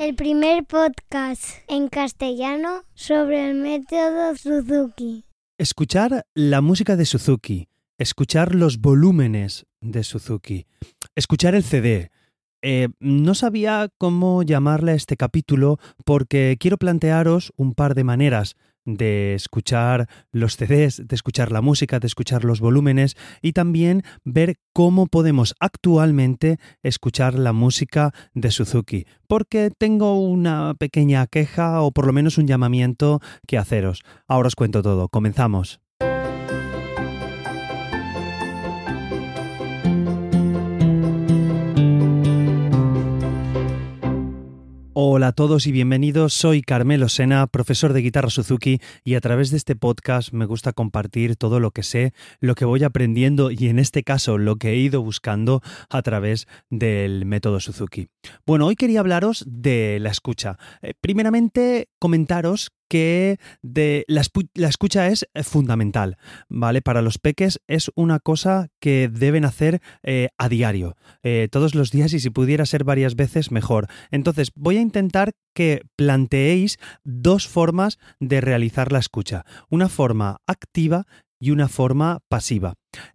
el primer podcast en castellano sobre el método Suzuki. Escuchar la música de Suzuki, escuchar los volúmenes de Suzuki, escuchar el CD. Eh, no sabía cómo llamarle a este capítulo porque quiero plantearos un par de maneras de escuchar los CDs, de escuchar la música, de escuchar los volúmenes y también ver cómo podemos actualmente escuchar la música de Suzuki, porque tengo una pequeña queja o por lo menos un llamamiento que haceros. Ahora os cuento todo, comenzamos. Hola a todos y bienvenidos. Soy Carmelo Sena, profesor de guitarra Suzuki y a través de este podcast me gusta compartir todo lo que sé, lo que voy aprendiendo y en este caso lo que he ido buscando a través del método Suzuki. Bueno, hoy quería hablaros de la escucha. Eh, primeramente, comentaros que de la, escucha es eh, fundamental, ¿vale? Para los peques es una cosa que deben hacer eh, a diario, eh, todos los días y si pudiera ser varias veces mejor. Entonces voy a intentar que planteéis dos formas de realizar la escucha, una forma activa y una forma pasiva.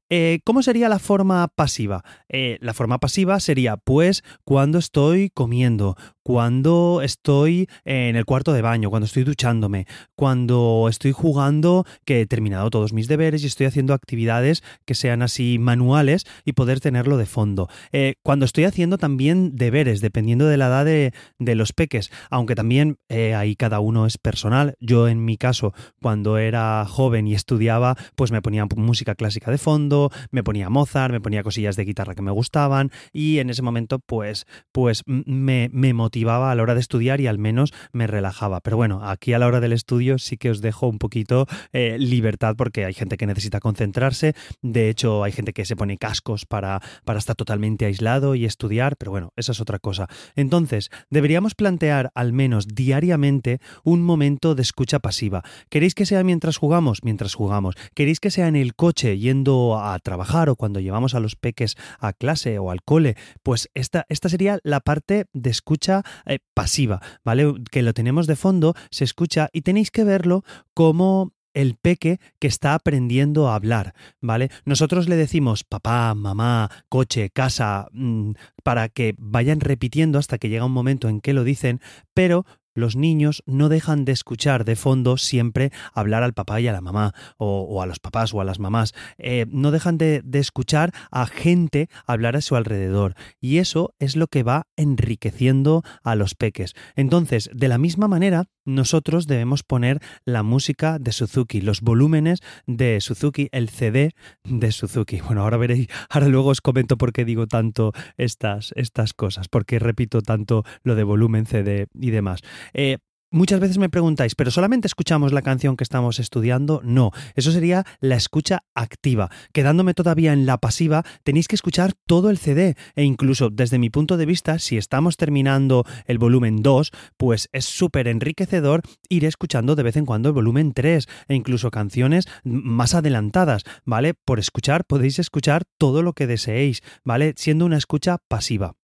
Eh, ¿Cómo sería la forma pasiva? Eh, la forma pasiva sería, pues, cuando estoy comiendo, cuando estoy en el cuarto de baño, cuando estoy duchándome, cuando estoy jugando, que he terminado todos mis deberes y estoy haciendo actividades que sean así manuales y poder tenerlo de fondo. Eh, cuando estoy haciendo también deberes, dependiendo de la edad de, los peques, aunque también ahí cada uno es personal. Yo en mi caso, cuando era joven y estudiaba, pues me ponía música clásica de fondo, me ponía Mozart, me ponía cosillas de guitarra que me gustaban y en ese momento pues, pues me, motivaba a la hora de estudiar y al menos me relajaba. Pero bueno, aquí a la hora del estudio sí que os dejo un poquito eh, libertad porque hay gente que necesita concentrarse, de hecho hay gente que se pone cascos para, para estar totalmente aislado y estudiar, pero bueno, esa es otra cosa. Entonces, deberíamos plantear al menos diariamente un momento de escucha pasiva. ¿Queréis que sea mientras jugamos? Mientras jugamos. ¿Queréis que sea en el coche yendo a trabajar o cuando llevamos a los peques a clase o al cole, pues esta, esta sería la parte de escucha eh, pasiva, ¿vale? Que lo tenemos de fondo, se escucha y tenéis que verlo como el peque que está aprendiendo a hablar, ¿vale? Nosotros le decimos papá, mamá, coche, casa, mm, para que vayan repitiendo hasta que llega un momento en que lo dicen, pero los niños no dejan de escuchar de fondo siempre hablar al papá y a la mamá, o, a los papás o a las mamás. Eh, no dejan de, de, escuchar a gente hablar a su alrededor. Y eso es lo que va enriqueciendo a los peques. Entonces, de la misma manera, nosotros debemos poner la música de Suzuki, los volúmenes de Suzuki, el CD de Suzuki. Bueno, ahora veréis, ahora luego os comento por qué digo tanto estas, estas cosas, porque repito tanto lo de volumen CD y demás. Eh, Muchas veces me preguntáis, ¿pero solamente escuchamos la canción que estamos estudiando? No, eso sería la escucha activa. Quedándome todavía en la pasiva, tenéis que escuchar todo el CD e incluso desde mi punto de vista, si estamos terminando el volumen 2, pues es súper enriquecedor ir escuchando de vez en cuando el volumen 3 e incluso canciones más adelantadas, ¿vale? Por escuchar podéis escuchar todo lo que deseéis, ¿vale? Siendo una escucha pasiva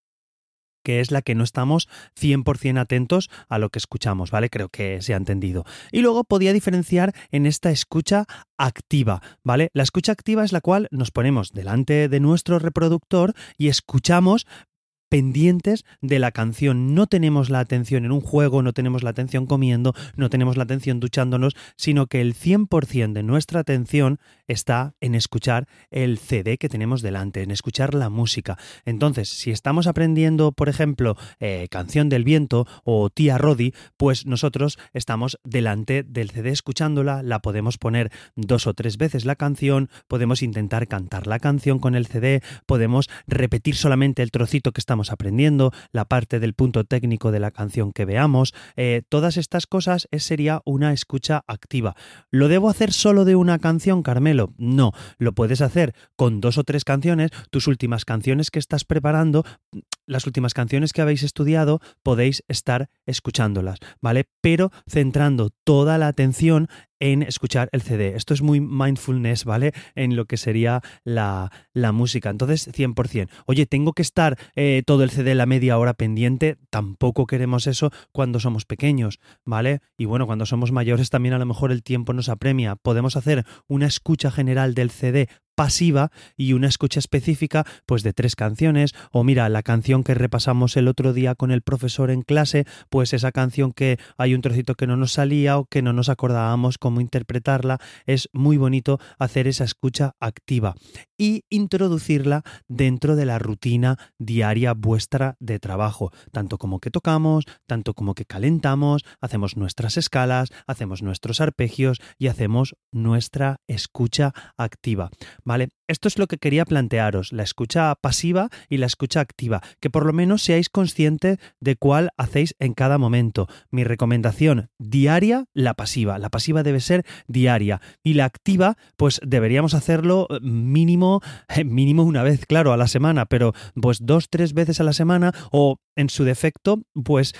que es la que no estamos 100% atentos a lo que escuchamos, ¿vale? Creo que se ha entendido. Y luego podía diferenciar en esta escucha activa, ¿vale? La escucha activa es la cual nos ponemos delante de nuestro reproductor y escuchamos pendientes de la canción. No tenemos la atención en un juego, no tenemos la atención comiendo, no tenemos la atención duchándonos, sino que el 100% de nuestra atención está en escuchar el CD que tenemos delante, en escuchar la música. Entonces, si estamos aprendiendo, por ejemplo, eh, Canción del Viento o Tía Rodi, pues nosotros estamos delante del CD escuchándola, la podemos poner dos o tres veces la canción, podemos intentar cantar la canción con el CD, podemos repetir solamente el trocito que estamos aprendiendo, la parte del punto técnico de la canción que veamos, eh, todas estas cosas es, sería una escucha activa. ¿Lo debo hacer solo de una canción, Carmelo? No, lo puedes hacer con dos o tres canciones, tus últimas canciones que estás preparando, las últimas canciones que habéis estudiado, podéis estar escuchándolas, ¿vale? Pero centrando toda la atención en escuchar el CD. Esto es muy mindfulness, ¿vale? En lo que sería la, música. Entonces, 100%. Oye, ¿tengo que estar eh, todo el CD la media hora pendiente? Tampoco queremos eso cuando somos pequeños, ¿vale? Y bueno, cuando somos mayores también a lo mejor el tiempo nos apremia. Podemos hacer una escucha general del CD pasiva y una escucha específica pues de tres canciones. O mira la canción que repasamos el otro día con el profesor en clase pues esa canción que hay un trocito que no nos salía o que no nos acordábamos cómo interpretarla. Es muy bonito hacer esa escucha activa y introducirla dentro de la rutina diaria vuestra de trabajo. Tanto como que tocamos tanto como que calentamos hacemos nuestras escalas hacemos nuestros arpegios y hacemos nuestra escucha activa ¿vale? Esto es lo que quería plantearos, la escucha pasiva y la escucha activa, que por lo menos seáis conscientes de cuál hacéis en cada momento. Mi recomendación diaria, la pasiva. La pasiva debe ser diaria y la activa, pues deberíamos hacerlo eh, mínimo, mínimo una vez, claro, a la semana, pero pues dos, tres veces a la semana o en su defecto, pues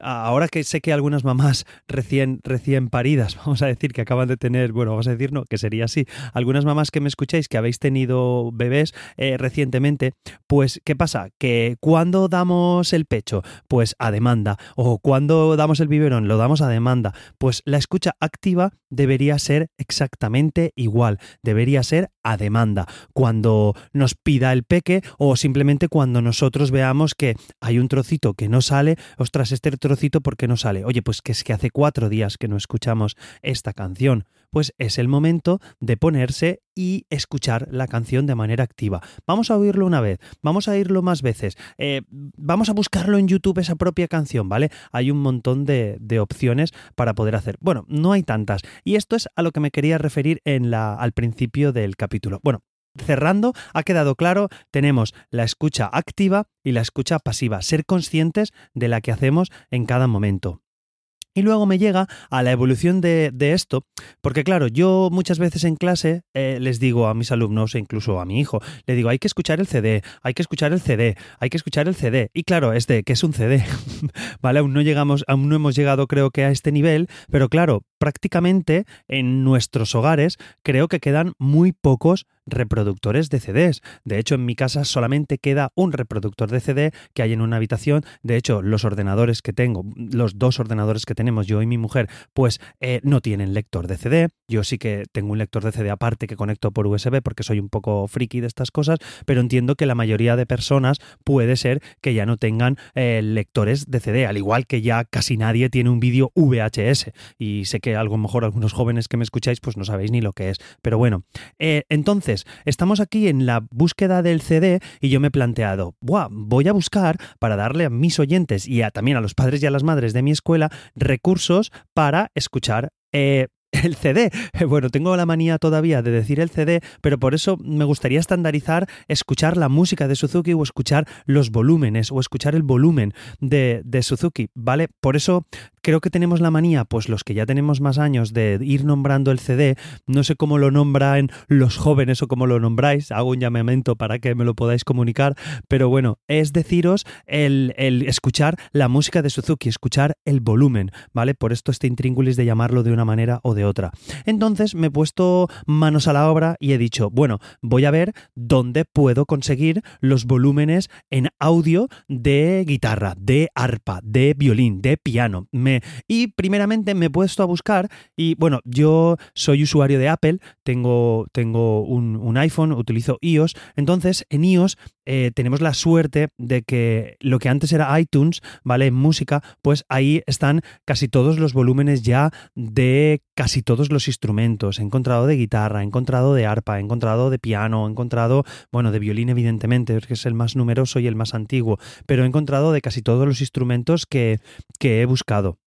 ahora que sé que algunas mamás recién, recién paridas, vamos a decir que acaban de tener, bueno, vamos a decir no, que sería así, algunas mamás que me escucháis que habéis tenido bebés eh, recientemente, pues ¿qué pasa? Que cuando damos el pecho, pues a demanda, o cuando damos el biberón, lo damos a demanda, pues la escucha activa debería ser exactamente igual, debería ser a demanda, cuando nos pida el peque o simplemente cuando nosotros veamos que hay un trocito que no sale, ostras, este trocito, ¿por qué no sale? Oye, pues que es que hace cuatro días que no escuchamos esta canción. Pues es el momento de ponerse y escuchar la canción de manera activa. Vamos a oírlo una vez, vamos a oírlo más veces, eh, vamos a buscarlo en YouTube esa propia canción, ¿vale? Hay un montón de, de, opciones para poder hacer. Bueno, no hay tantas. Y esto es a lo que me quería referir en la, al principio del capítulo. Bueno, cerrando, ha quedado claro, tenemos la escucha activa y la escucha pasiva, ser conscientes de la que hacemos en cada momento. Y luego me llega a la evolución de, esto, porque claro, yo muchas veces en clase eh, les digo a mis alumnos e incluso a mi hijo, le digo, hay que escuchar el CD, hay que escuchar el CD, hay que escuchar el CD. Y claro, es de, ¿qué es un CD? ¿Vale? Aún no llegamos, aún no hemos llegado creo que a este nivel, pero claro, prácticamente en nuestros hogares creo que quedan muy pocos reproductores de CDs. De hecho, en mi casa solamente queda un reproductor de CD que hay en una habitación. De hecho, los ordenadores que tengo, los dos ordenadores que tenemos yo y mi mujer, pues eh, no tienen lector de CD. Yo sí que tengo un lector de CD aparte que conecto por USB porque soy un poco friki de estas cosas, pero entiendo que la mayoría de personas puede ser que ya no tengan eh, lectores de CD, al igual que ya casi nadie tiene un vídeo VHS. Y sé que a lo mejor algunos jóvenes que me escucháis pues no sabéis ni lo que es. Pero bueno, eh, entonces estamos aquí en la búsqueda del CD y yo me he planteado, voy a buscar para darle a mis oyentes y también a los padres y a las madres de mi escuela recursos para escuchar eh, el CD. Bueno, tengo la manía todavía de decir el CD, pero por eso me gustaría estandarizar escuchar la música de Suzuki o escuchar los volúmenes o escuchar el volumen de, de Suzuki, ¿vale? Por eso creo que tenemos la manía, pues los que ya tenemos más años, de ir nombrando el CD. No sé cómo lo nombran los jóvenes o cómo lo nombráis. Hago un llamamiento para que me lo podáis comunicar. Pero bueno, es deciros el, el escuchar la música de Suzuki, escuchar el volumen, ¿vale? Por esto este intríngulis de llamarlo de una manera o de otra. Entonces me he puesto manos a la obra y he dicho, bueno, voy a ver dónde puedo conseguir los volúmenes en audio de guitarra, de arpa, de violín, de piano y primeramente me he puesto a buscar y bueno, yo soy usuario de Apple, tengo, tengo un, iPhone, utilizo iOS, entonces en iOS eh, tenemos la suerte de que lo que antes era iTunes, ¿vale? Música, pues ahí están casi todos los volúmenes ya de casi todos los instrumentos. He encontrado de guitarra, he encontrado de arpa, he encontrado de piano, he encontrado, bueno, de violín evidentemente, que es el más numeroso y el más antiguo, pero he encontrado de casi todos los instrumentos que, que he buscado.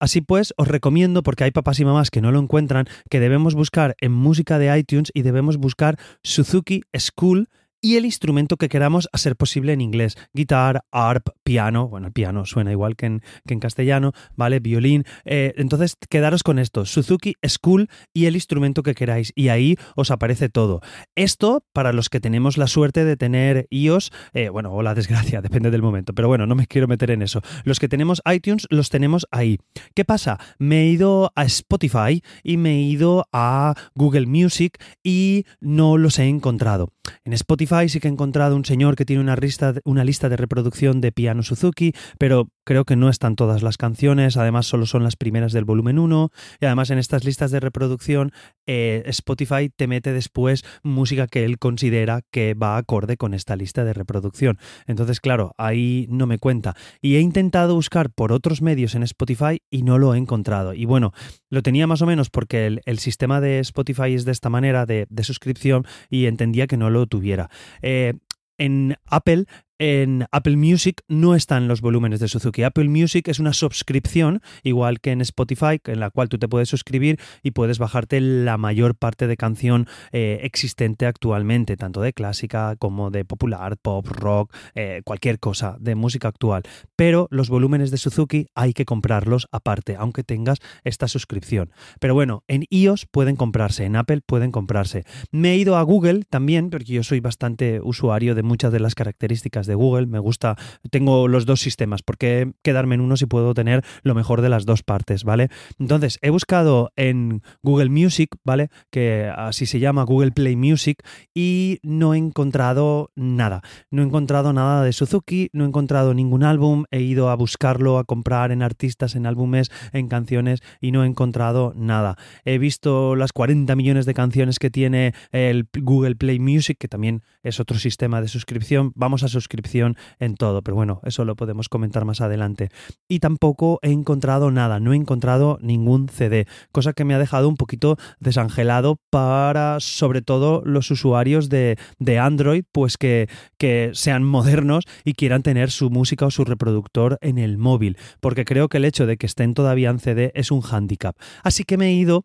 Así pues, os recomiendo, porque hay papás y mamás que no lo encuentran, que debemos buscar en música de iTunes y debemos buscar Suzuki School y el instrumento que queramos a ser posible en inglés. Guitar, arp, piano, bueno, el piano suena igual que en, que en castellano, ¿vale? Violín. Eh, entonces, quedaros con esto, Suzuki School y el instrumento que queráis. Y ahí os aparece todo. Esto, para los que tenemos la suerte de tener iOS, eh, bueno, o la desgracia, depende del momento, pero bueno, no me quiero meter en eso. Los que tenemos iTunes, los tenemos ahí. ¿Qué pasa? Me he ido a Spotify y me he ido a Google Music y no los he encontrado. En Spotify sí que he encontrado un señor que tiene una una lista de reproducción de piano Suzuki, pero creo que no están todas las canciones, además solo son las primeras del volumen 1 y además en estas listas de reproducción eh, Spotify te mete después música que él considera que va acorde con esta lista de reproducción. Entonces, claro, ahí no me cuenta. Y he intentado buscar por otros medios en Spotify y no lo he encontrado. Y bueno, lo tenía más o menos porque el, sistema de Spotify es de esta manera de, de suscripción y entendía que no lo tuviera. Eh, en Apple en Apple Music no están los volúmenes de Suzuki. Apple Music es una suscripción, igual que en Spotify, en la cual tú te puedes suscribir y puedes bajarte la mayor parte de canción eh, existente actualmente, tanto de clásica como de popular, pop, rock, eh, cualquier cosa de música actual. Pero los volúmenes de Suzuki hay que comprarlos aparte, aunque tengas esta suscripción. Pero bueno, en iOS pueden comprarse, en Apple pueden comprarse. Me he ido a Google también, porque yo soy bastante usuario de muchas de las características de Google, me gusta, tengo los dos sistemas, ¿por qué quedarme en uno si puedo tener lo mejor de las dos partes, ¿vale? Entonces, he buscado en Google Music, ¿vale? Que así se llama Google Play Music y no he encontrado nada, no he encontrado nada de Suzuki, no he encontrado ningún álbum, he ido a buscarlo, a comprar en artistas, en álbumes, en canciones y no he encontrado nada. He visto las 40 millones de canciones que tiene el Google Play Music, que también es otro sistema de suscripción. Vamos a suscribir en todo, pero bueno, eso lo podemos comentar más adelante. Y tampoco he encontrado nada, no he encontrado ningún CD, cosa que me ha dejado un poquito desangelado para sobre todo los usuarios de, de Android, pues que, que sean modernos y quieran tener su música o su reproductor en el móvil, porque creo que el hecho de que estén todavía en CD es un hándicap. Así que me he ido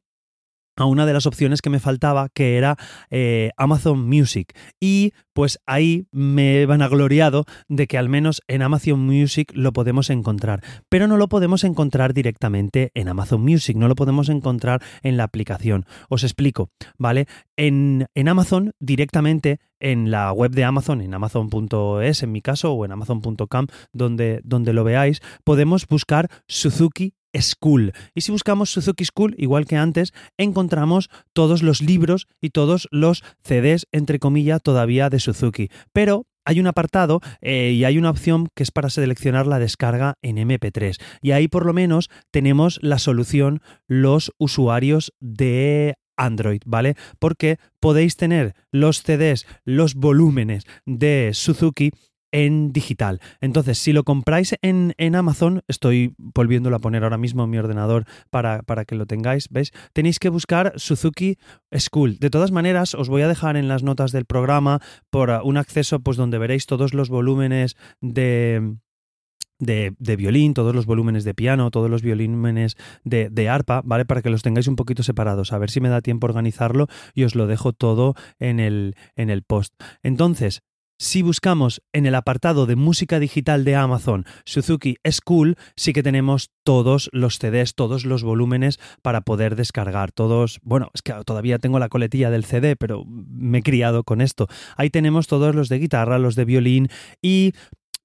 a una de las opciones que me faltaba, que era eh, Amazon Music. Y pues ahí me van gloriado de que al menos en Amazon Music lo podemos encontrar. Pero no lo podemos encontrar directamente en Amazon Music, no lo podemos encontrar en la aplicación. Os explico, ¿vale? En, en Amazon directamente en la web de Amazon, en amazon.es en mi caso, o en amazon.com, donde, donde lo veáis, podemos buscar Suzuki School. Y si buscamos Suzuki School, igual que antes, encontramos todos los libros y todos los CDs, entre comillas, todavía de Suzuki. Pero hay un apartado eh, y hay una opción que es para seleccionar la descarga en MP3. Y ahí por lo menos tenemos la solución los usuarios de Android, ¿vale? Porque podéis tener los CDs, los volúmenes de Suzuki en digital. Entonces, si lo compráis en, Amazon, estoy volviéndolo a poner ahora mismo en mi ordenador para, para, que lo tengáis, ¿veis? Tenéis que buscar Suzuki School. De todas maneras, os voy a dejar en las notas del programa por un acceso pues donde veréis todos los volúmenes de, de, violín, todos los volúmenes de piano, todos los volúmenes de, de, arpa, ¿vale? Para que los tengáis un poquito separados. A ver si me da tiempo organizarlo y os lo dejo todo en el, en el post. Entonces, si buscamos en el apartado de música digital de Amazon Suzuki School, sí que tenemos todos los CDs, todos los volúmenes para poder descargar. Todos, bueno, es que todavía tengo la coletilla del CD, pero me he criado con esto. Ahí tenemos todos los de guitarra, los de violín y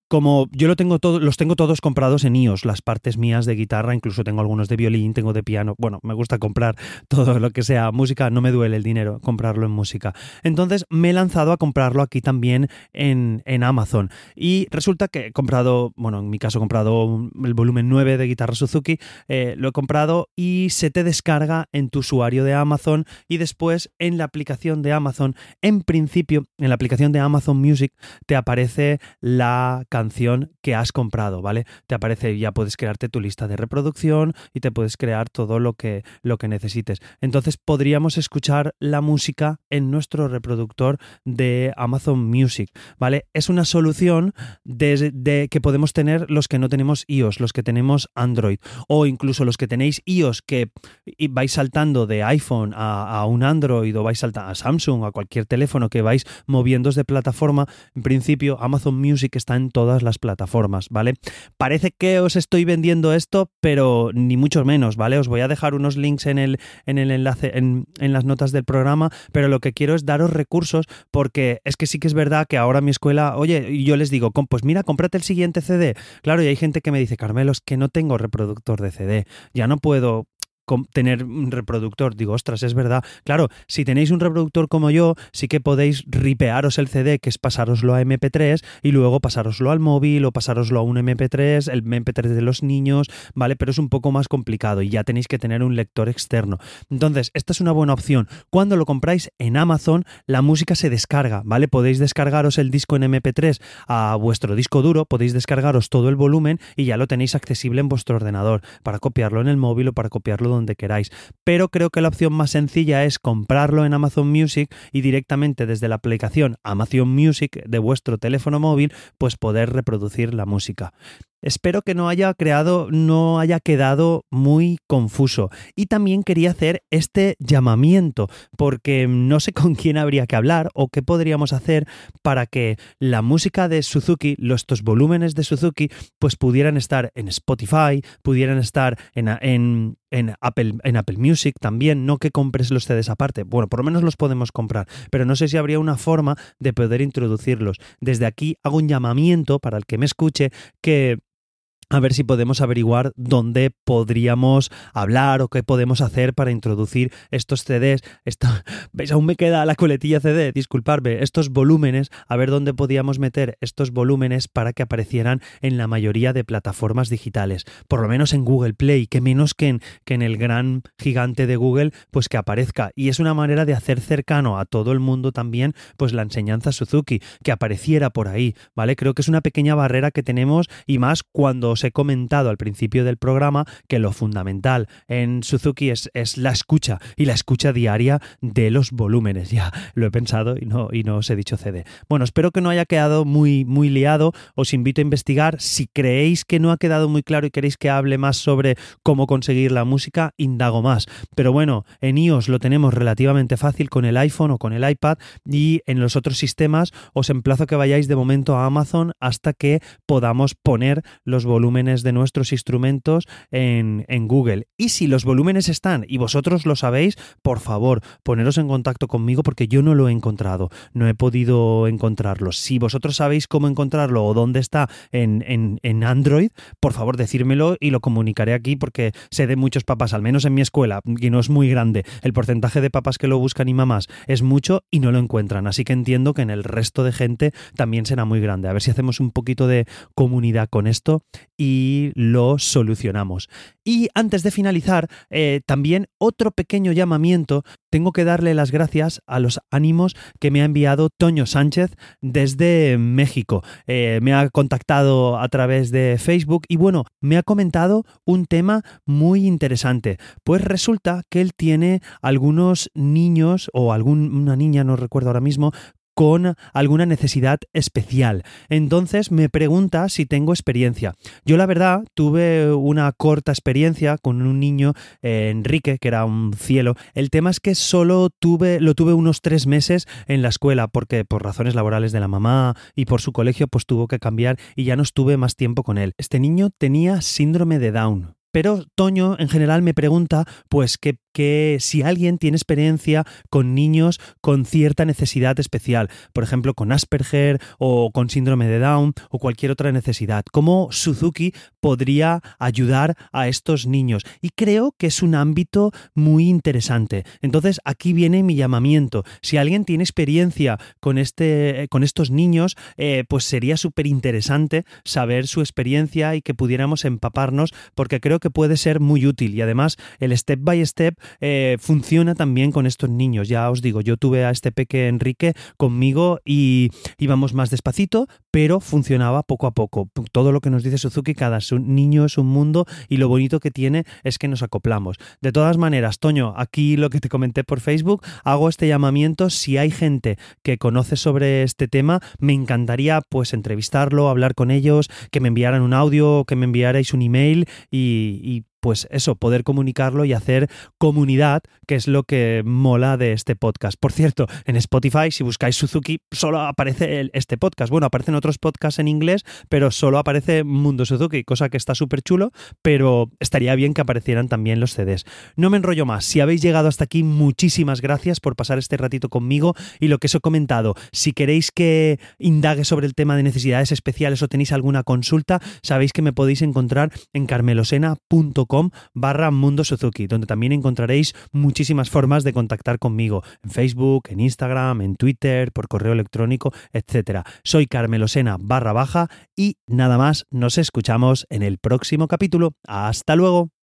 como yo lo tengo todo, los tengo todos comprados en iOS, las partes mías de guitarra, incluso tengo algunos de violín, tengo de piano. Bueno, me gusta comprar todo lo que sea música, no me duele el dinero comprarlo en música. Entonces me he lanzado a comprarlo aquí también en, en Amazon. Y resulta que he comprado, bueno, en mi caso he comprado el volumen 9 de guitarra Suzuki, eh, lo he comprado y se te descarga en tu usuario de Amazon y después en la aplicación de Amazon, en principio, en la aplicación de Amazon Music, te aparece la canción que has comprado, ¿vale? Te aparece, ya puedes crearte tu lista de reproducción y te puedes crear todo lo que, lo que necesites. Entonces podríamos escuchar la música en nuestro reproductor de Amazon Music, ¿vale? Es una solución de, que podemos tener los que no tenemos iOS, los que tenemos Android, o incluso los que tenéis iOS que vais saltando de iPhone a, un Android o vais saltando a Samsung, a cualquier teléfono que vais moviendo de plataforma. En principio, Amazon Music está en todas las plataformas, ¿vale? Parece que os estoy vendiendo esto, pero ni mucho menos, ¿vale? Os voy a dejar unos links en el, en el enlace, en, en las notas del programa, pero lo que quiero es daros recursos porque es que sí que es verdad que ahora mi escuela, oye, yo les digo, pues mira, cómprate el siguiente CD. Claro, y hay gente que me dice, Carmelo, es que no tengo reproductor de CD, ya no puedo tener un reproductor. Digo, ostras, es verdad. Claro, si tenéis un reproductor como yo, sí que podéis ripearos el CD, que es pasároslo a MP3 y luego pasároslo al móvil o pasároslo a un MP3, el MP3 de los niños, ¿vale? Pero es un poco más complicado y ya tenéis que tener un lector externo. Entonces, esta es una buena opción. Cuando lo compráis en Amazon, la música se descarga, ¿vale? Podéis descargaros el disco en MP3 a vuestro disco duro, podéis descargaros todo el volumen y ya lo tenéis accesible en vuestro ordenador para copiarlo en el móvil o para copiarlo donde queráis. Pero creo que la opción más sencilla es comprarlo en Amazon Music y directamente desde la aplicación Amazon Music de vuestro teléfono móvil, pues poder reproducir la música. Espero que no haya creado, no haya quedado muy confuso. Y también quería hacer este llamamiento, porque no sé con quién habría que hablar o qué podríamos hacer para que la música de Suzuki, estos volúmenes de Suzuki, pues pudieran estar en Spotify, pudieran estar en, en, en, Apple, en Apple Music también, no que compres los CDs aparte. Bueno, por lo menos los podemos comprar, pero no sé si habría una forma de poder introducirlos. Desde aquí hago un llamamiento para el que me escuche que a ver si podemos averiguar dónde podríamos hablar o qué podemos hacer para introducir estos CDs. Esto, ¿Veis? Aún me queda la coletilla CD, disculparme, estos volúmenes, a ver dónde podíamos meter estos volúmenes para que aparecieran en la mayoría de plataformas digitales. Por lo menos en Google Play, que menos que en, que en el gran gigante de Google, pues que aparezca. Y es una manera de hacer cercano a todo el mundo también, pues la enseñanza Suzuki, que apareciera por ahí, ¿vale? Creo que es una pequeña barrera que tenemos y más cuando he comentado al principio del programa que lo fundamental en Suzuki es, es, la escucha y la escucha diaria de los volúmenes. Ya lo he pensado y no, y no os he dicho CD. Bueno, espero que no haya quedado muy, muy liado. Os invito a investigar. Si creéis que no ha quedado muy claro y queréis que hable más sobre cómo conseguir la música, indago más. Pero bueno, en iOS lo tenemos relativamente fácil con el iPhone o con el iPad y en los otros sistemas os emplazo que vayáis de momento a Amazon hasta que podamos poner los volúmenes volúmenes de nuestros instrumentos en, Google. Y si los volúmenes están y vosotros lo sabéis, por favor, poneros en contacto conmigo porque yo no lo he encontrado, no he podido encontrarlo. Si vosotros sabéis cómo encontrarlo o dónde está en, en, Android, por favor decírmelo y lo comunicaré aquí porque sé de muchos papás, al menos en mi escuela, y no es muy grande, el porcentaje de papás que lo buscan y mamás es mucho y no lo encuentran. Así que entiendo que en el resto de gente también será muy grande. A ver si hacemos un poquito de comunidad con esto y lo solucionamos. Y antes de finalizar, eh, también otro pequeño llamamiento. Tengo que darle las gracias a los ánimos que me ha enviado Toño Sánchez desde México. Eh, me ha contactado a través de Facebook y bueno, me ha comentado un tema muy interesante. Pues resulta que él tiene algunos niños o alguna niña, no recuerdo ahora mismo, con alguna necesidad especial. Entonces me pregunta si tengo experiencia. Yo la verdad tuve una corta experiencia con un niño, eh, Enrique, que era un cielo. El tema es que solo tuve, lo tuve unos tres meses en la escuela, porque por razones laborales de la mamá y por su colegio, pues tuvo que cambiar y ya no estuve más tiempo con él. Este niño tenía síndrome de Down. Pero Toño en general me pregunta, pues, que, que, si alguien tiene experiencia con niños con cierta necesidad especial, por ejemplo, con Asperger o con síndrome de Down o cualquier otra necesidad, ¿cómo Suzuki podría ayudar a estos niños? Y creo que es un ámbito muy interesante. Entonces, aquí viene mi llamamiento. Si alguien tiene experiencia con, este, con estos niños, eh, pues sería súper interesante saber su experiencia y que pudiéramos empaparnos, porque creo que puede ser muy útil y además el step by step eh, funciona también con estos niños. Ya os digo, yo tuve a este peque Enrique conmigo y íbamos más despacito, pero funcionaba poco a poco. Todo lo que nos dice Suzuki, cada niño es un mundo y lo bonito que tiene es que nos acoplamos. De todas maneras, Toño, aquí lo que te comenté por Facebook, hago este llamamiento. Si hay gente que conoce sobre este tema, me encantaría pues entrevistarlo, hablar con ellos, que me enviaran un audio, que me enviarais un email y, y pues eso, poder comunicarlo y hacer comunidad, que es lo que mola de este podcast. Por cierto, en Spotify, si buscáis Suzuki, solo aparece este podcast. Bueno, aparecen otros podcasts en inglés, pero solo aparece Mundo Suzuki, cosa que está súper chulo, pero estaría bien que aparecieran también los CDs. No me enrollo más. Si habéis llegado hasta aquí, muchísimas gracias por pasar este ratito conmigo y lo que os he comentado. Si queréis que indague sobre el tema de necesidades especiales o tenéis alguna consulta, sabéis que me podéis encontrar en carmelosena.com barra Mundo Suzuki, donde también encontraréis muchísimas formas de contactar conmigo, en Facebook, en Instagram, en Twitter, por correo electrónico, etc. Soy Carmelosena barra baja y nada más, nos escuchamos en el próximo capítulo. Hasta luego.